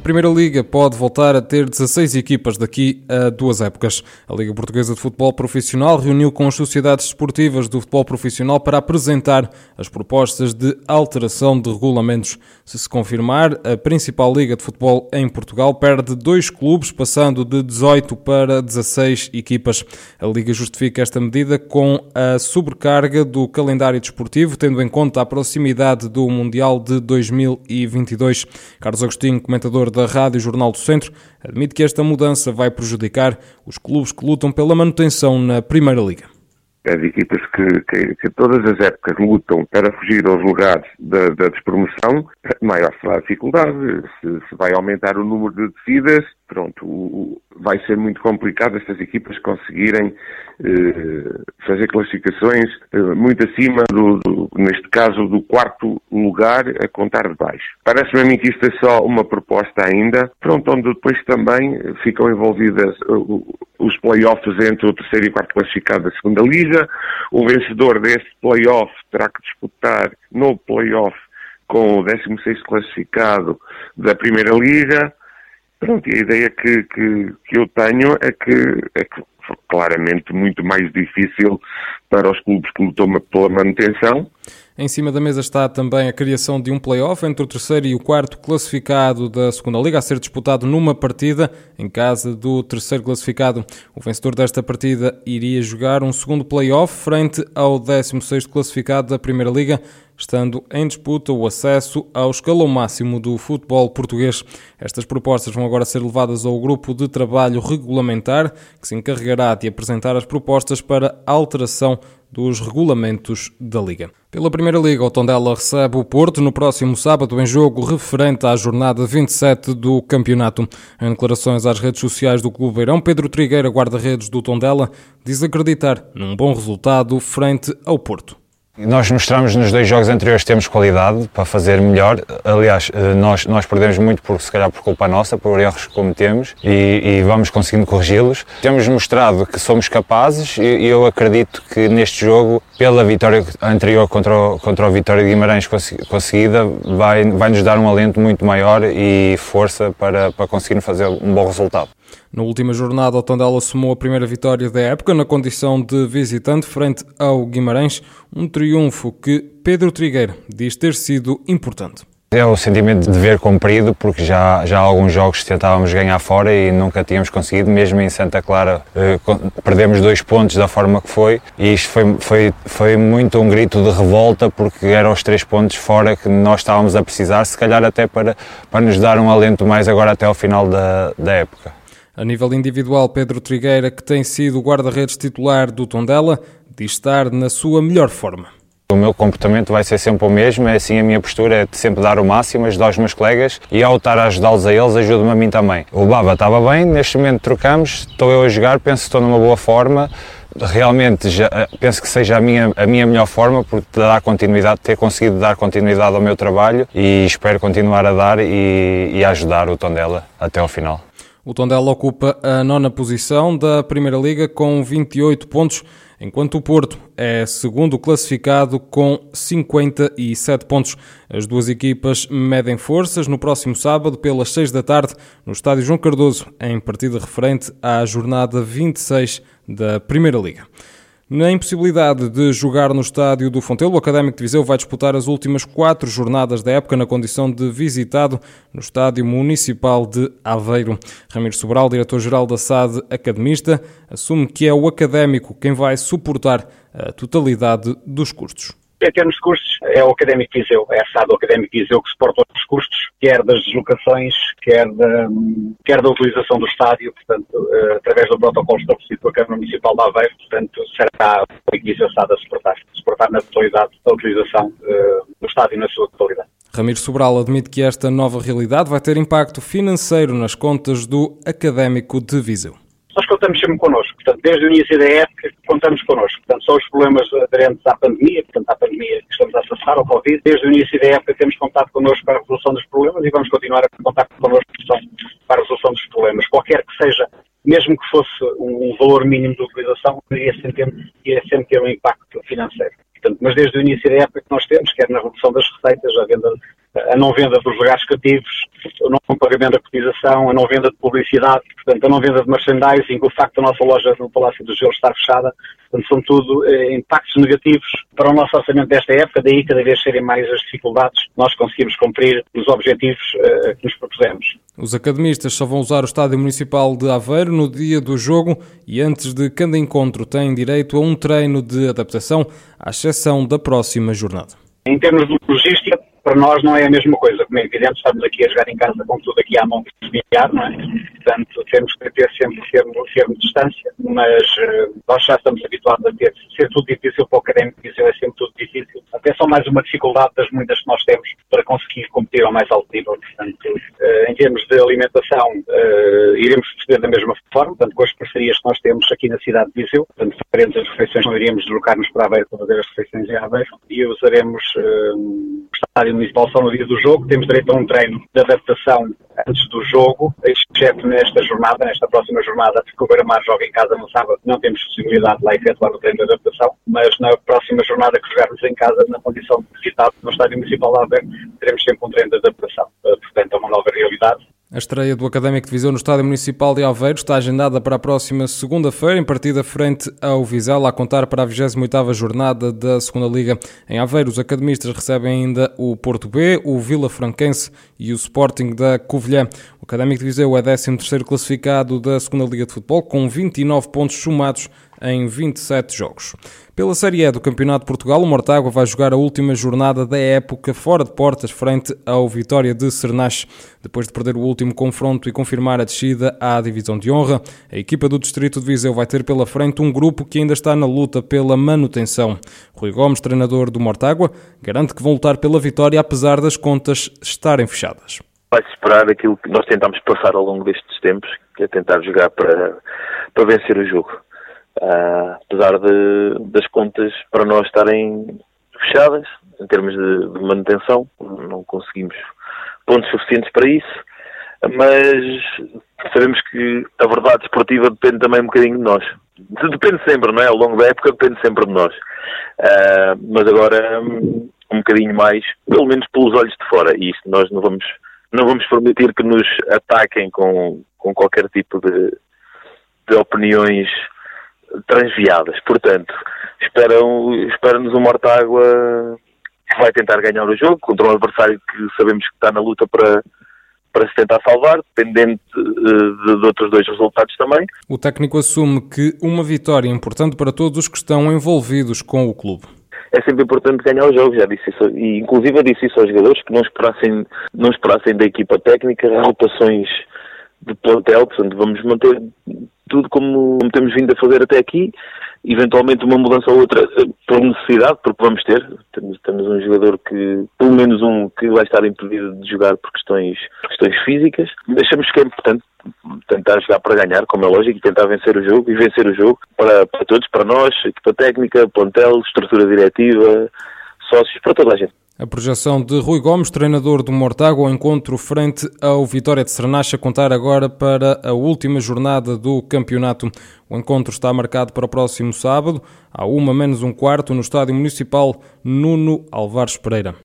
A Primeira Liga pode voltar a ter 16 equipas daqui a duas épocas. A Liga Portuguesa de Futebol Profissional reuniu com as sociedades esportivas do futebol profissional para apresentar as propostas de alteração de regulamentos. Se se confirmar, a principal liga de futebol em Portugal perde dois clubes, passando de 18 para 16 equipas. A Liga justifica esta medida com a sobrecarga do calendário desportivo, tendo em conta a proximidade do Mundial de 2022. Carlos Agostinho, comentador da Rádio Jornal do Centro, admite que esta mudança vai prejudicar os clubes que lutam pela manutenção na Primeira Liga as equipas que, que, que, todas as épocas lutam para fugir aos lugares da, da despromoção, maior será a dificuldade. Se, se, vai aumentar o número de descidas, pronto, o, vai ser muito complicado estas equipas conseguirem eh, fazer classificações eh, muito acima, do, do, neste caso, do quarto lugar a contar de baixo. Parece-me a mim que isto é só uma proposta ainda, pronto, onde depois também ficam envolvidas uh, os play-offs entre o terceiro e quarto classificado da segunda liga. O vencedor deste play-off terá que disputar no play-off com o 16 classificado da primeira liga. Pronto, a ideia que, que, que eu tenho é que, é que claramente muito mais difícil para os clubes que lutam pela manutenção. Em cima da mesa está também a criação de um play-off entre o terceiro e o quarto classificado da segunda Liga, a ser disputado numa partida em casa do terceiro classificado. O vencedor desta partida iria jogar um segundo play-off frente ao 16 classificado da Primeira Liga, estando em disputa o acesso ao escalão máximo do futebol português. Estas propostas vão agora ser levadas ao grupo de trabalho regulamentar, que se encarregará de apresentar as propostas para alteração dos regulamentos da Liga. Pela Primeira Liga, o Tondela recebe o Porto no próximo sábado em jogo referente à jornada 27 do campeonato. Em declarações às redes sociais do Clube Beirão, Pedro Trigueira, guarda-redes do Tondela, diz acreditar num bom resultado frente ao Porto. Nós mostramos nos dois jogos anteriores que temos qualidade para fazer melhor. Aliás, eh, nós, nós perdemos muito por, se calhar por culpa nossa, por erros que cometemos e, e vamos conseguindo corrigi-los. Temos mostrado que somos capazes e eu acredito que neste jogo, pela vitória anterior contra o, contra o Vitória de Guimarães conseguida, vai, vai nos dar um alento muito maior e força para, para conseguir fazer um bom resultado. Na última jornada, o Tondela assumou a primeira vitória da época na condição de visitante frente ao Guimarães, um triunfo que Pedro Trigueiro diz ter sido importante. É o sentimento de dever cumprido, porque já, já há alguns jogos tentávamos ganhar fora e nunca tínhamos conseguido, mesmo em Santa Clara eh, perdemos dois pontos da forma que foi e isto foi, foi, foi muito um grito de revolta porque eram os três pontos fora que nós estávamos a precisar, se calhar até para, para nos dar um alento mais agora até ao final da, da época. A nível individual, Pedro Trigueira, que tem sido o guarda-redes titular do Tondela, diz estar na sua melhor forma. O meu comportamento vai ser sempre o mesmo, é assim a minha postura, é de sempre dar o máximo, ajudar os meus colegas e ao estar a ajudá-los a eles, ajuda-me a mim também. O Baba estava bem, neste momento trocamos, estou eu a jogar, penso que estou numa boa forma, realmente já, eh, penso que seja a minha, a minha melhor forma por dar continuidade, ter conseguido dar continuidade ao meu trabalho e espero continuar a dar e, e ajudar o Tondela até ao final. O Tondela ocupa a nona posição da Primeira Liga com 28 pontos, enquanto o Porto é segundo classificado com 57 pontos. As duas equipas medem forças no próximo sábado pelas 6 da tarde no Estádio João Cardoso, em partida referente à jornada 26 da Primeira Liga. Na impossibilidade de jogar no estádio do Fontelo, o Académico de Viseu vai disputar as últimas quatro jornadas da época na condição de visitado no estádio municipal de Aveiro. Ramiro Sobral, diretor-geral da SAD Academista, assume que é o Académico quem vai suportar a totalidade dos custos. Em termos de custos, é o Académico Viseu, é a SAD Académico Viseu que suporta os custos, quer das deslocações, quer da, quer da utilização do estádio, portanto, eh, através do protocolo estabelecido pela Câmara Municipal de Aveiro, portanto, será Académico Viseu SAD a suportar, suportar na totalidade a utilização uh, do estádio na sua totalidade. Ramiro Sobral admite que esta nova realidade vai ter impacto financeiro nas contas do Académico de Viseu nós contamos sempre connosco. Portanto, desde o início da época, contamos connosco. Portanto, só os problemas aderentes à pandemia, portanto, à pandemia que estamos a acessar, ao Covid, desde o início da época temos contado connosco para a resolução dos problemas e vamos continuar a contar connosco para a resolução dos problemas. Qualquer que seja mesmo que fosse um, valor mínimo de utilização, iria sempre, iria sempre ter um impacto financeiro. Portanto, mas desde o início da época que nós temos, quer na redução das receitas, a, venda, a não venda dos lugares cativos, o não pagamento da cotização, a não venda de publicidade, portanto, a não venda de merchandising, o facto da nossa loja no Palácio do Gelo estar fechada, portanto, são tudo eh, impactos negativos para o nosso orçamento desta época, daí cada vez serem mais as dificuldades, nós conseguimos cumprir os objetivos eh, que nos propusemos. Os academistas só vão usar o Estádio Municipal de Aveiro no dia do jogo e antes de cada encontro têm direito a um treino de adaptação, à exceção da próxima jornada. Em termos de logística, para nós não é a mesma coisa. Como é evidente, estamos aqui a jogar em casa com tudo aqui à mão de desviar, não é? Portanto, temos que ter sempre termo, de distância, mas uh, nós já estamos habituados a ter, ser tudo difícil para o académico, isso é sempre tudo difícil. Até só mais uma dificuldade das muitas que nós temos para conseguir competir ao mais alto nível. Portanto, uh, em termos de alimentação, uh, iremos proceder da mesma forma, portanto, com as parcerias que nós temos aqui na cidade de Viseu, portanto, faremos as refeições, não iríamos deslocar-nos para Aveiro para fazer as refeições em Aveiro e usaremos uh, estádio municipal só no dia do jogo. Temos direito a um treino de adaptação antes do jogo, exceto nesta jornada, nesta próxima jornada, porque o Beira-Mar joga em casa no sábado, não temos possibilidade de lá efetuar o treino de adaptação, mas na próxima jornada que jogarmos em casa, na condição de visitado no Estádio Municipal de Albergue, teremos sempre um treino de adaptação. Eh, portanto, é uma nova realidade a estreia do Académico de Viseu no Estádio Municipal de Aveiro está agendada para a próxima segunda-feira, em partida frente ao Vizela, a contar para a 28ª jornada da Segunda Liga. Em Aveiro, os academistas recebem ainda o Porto B, o Vila Franquense e o Sporting da Covilhã. O Académico de Viseu é 13º classificado da Segunda Liga de Futebol, com 29 pontos somados em 27 jogos. Pela Série E do Campeonato de Portugal, o Mortágua vai jogar a última jornada da época fora de portas frente ao Vitória de Cernache. Depois de perder o último confronto e confirmar a descida à divisão de honra, a equipa do Distrito de Viseu vai ter pela frente um grupo que ainda está na luta pela manutenção. Rui Gomes, treinador do Mortágua, garante que vão lutar pela vitória apesar das contas estarem fechadas. Vai-se esperar aquilo que nós tentamos passar ao longo destes tempos, que é tentar jogar para, para vencer o jogo Uh, apesar de, das contas para nós estarem fechadas em termos de, de, manutenção, não conseguimos pontos suficientes para isso, mas sabemos que a verdade esportiva depende também um bocadinho de nós. Depende sempre, não é? Ao longo da época depende sempre de nós. Uh, mas agora um bocadinho mais, pelo menos pelos olhos de fora, e isto nós não vamos, não vamos permitir que nos ataquem com, com qualquer tipo de, de opiniões transviadas. Portanto, espera-nos um Mortágua que vai tentar ganhar o jogo contra um adversário que sabemos que está na luta para, para se tentar salvar, dependente eh, de, de, outros dois resultados também. O técnico assume que uma vitória é importante para todos os que estão envolvidos com o clube. É sempre importante ganhar os jogos, já disse isso, e inclusive eu disse isso aos jogadores que não esperassem, não esperassem da equipa técnica rotações de plantel, portanto vamos manter tudo como, temos vindo a fazer até aqui, eventualmente uma mudança ou outra eh, por necessidade, porque vamos ter. Temos, temos, um jogador que, pelo menos um, que vai estar impedido de jogar por questões, questões físicas. Achamos que é importante tentar jogar para ganhar, como é lógico, e tentar vencer o jogo, e vencer o jogo para, para todos, para nós, equipa técnica, plantel, estrutura diretiva, sócios, para toda a gente. A projeção de Rui Gomes, treinador do Mortágua, ao encontro frente ao Vitória de Sernacha, contar agora para a última jornada do campeonato. O encontro está marcado para o próximo sábado, à uma menos um quarto, no Estádio Municipal Nuno Alvares Pereira.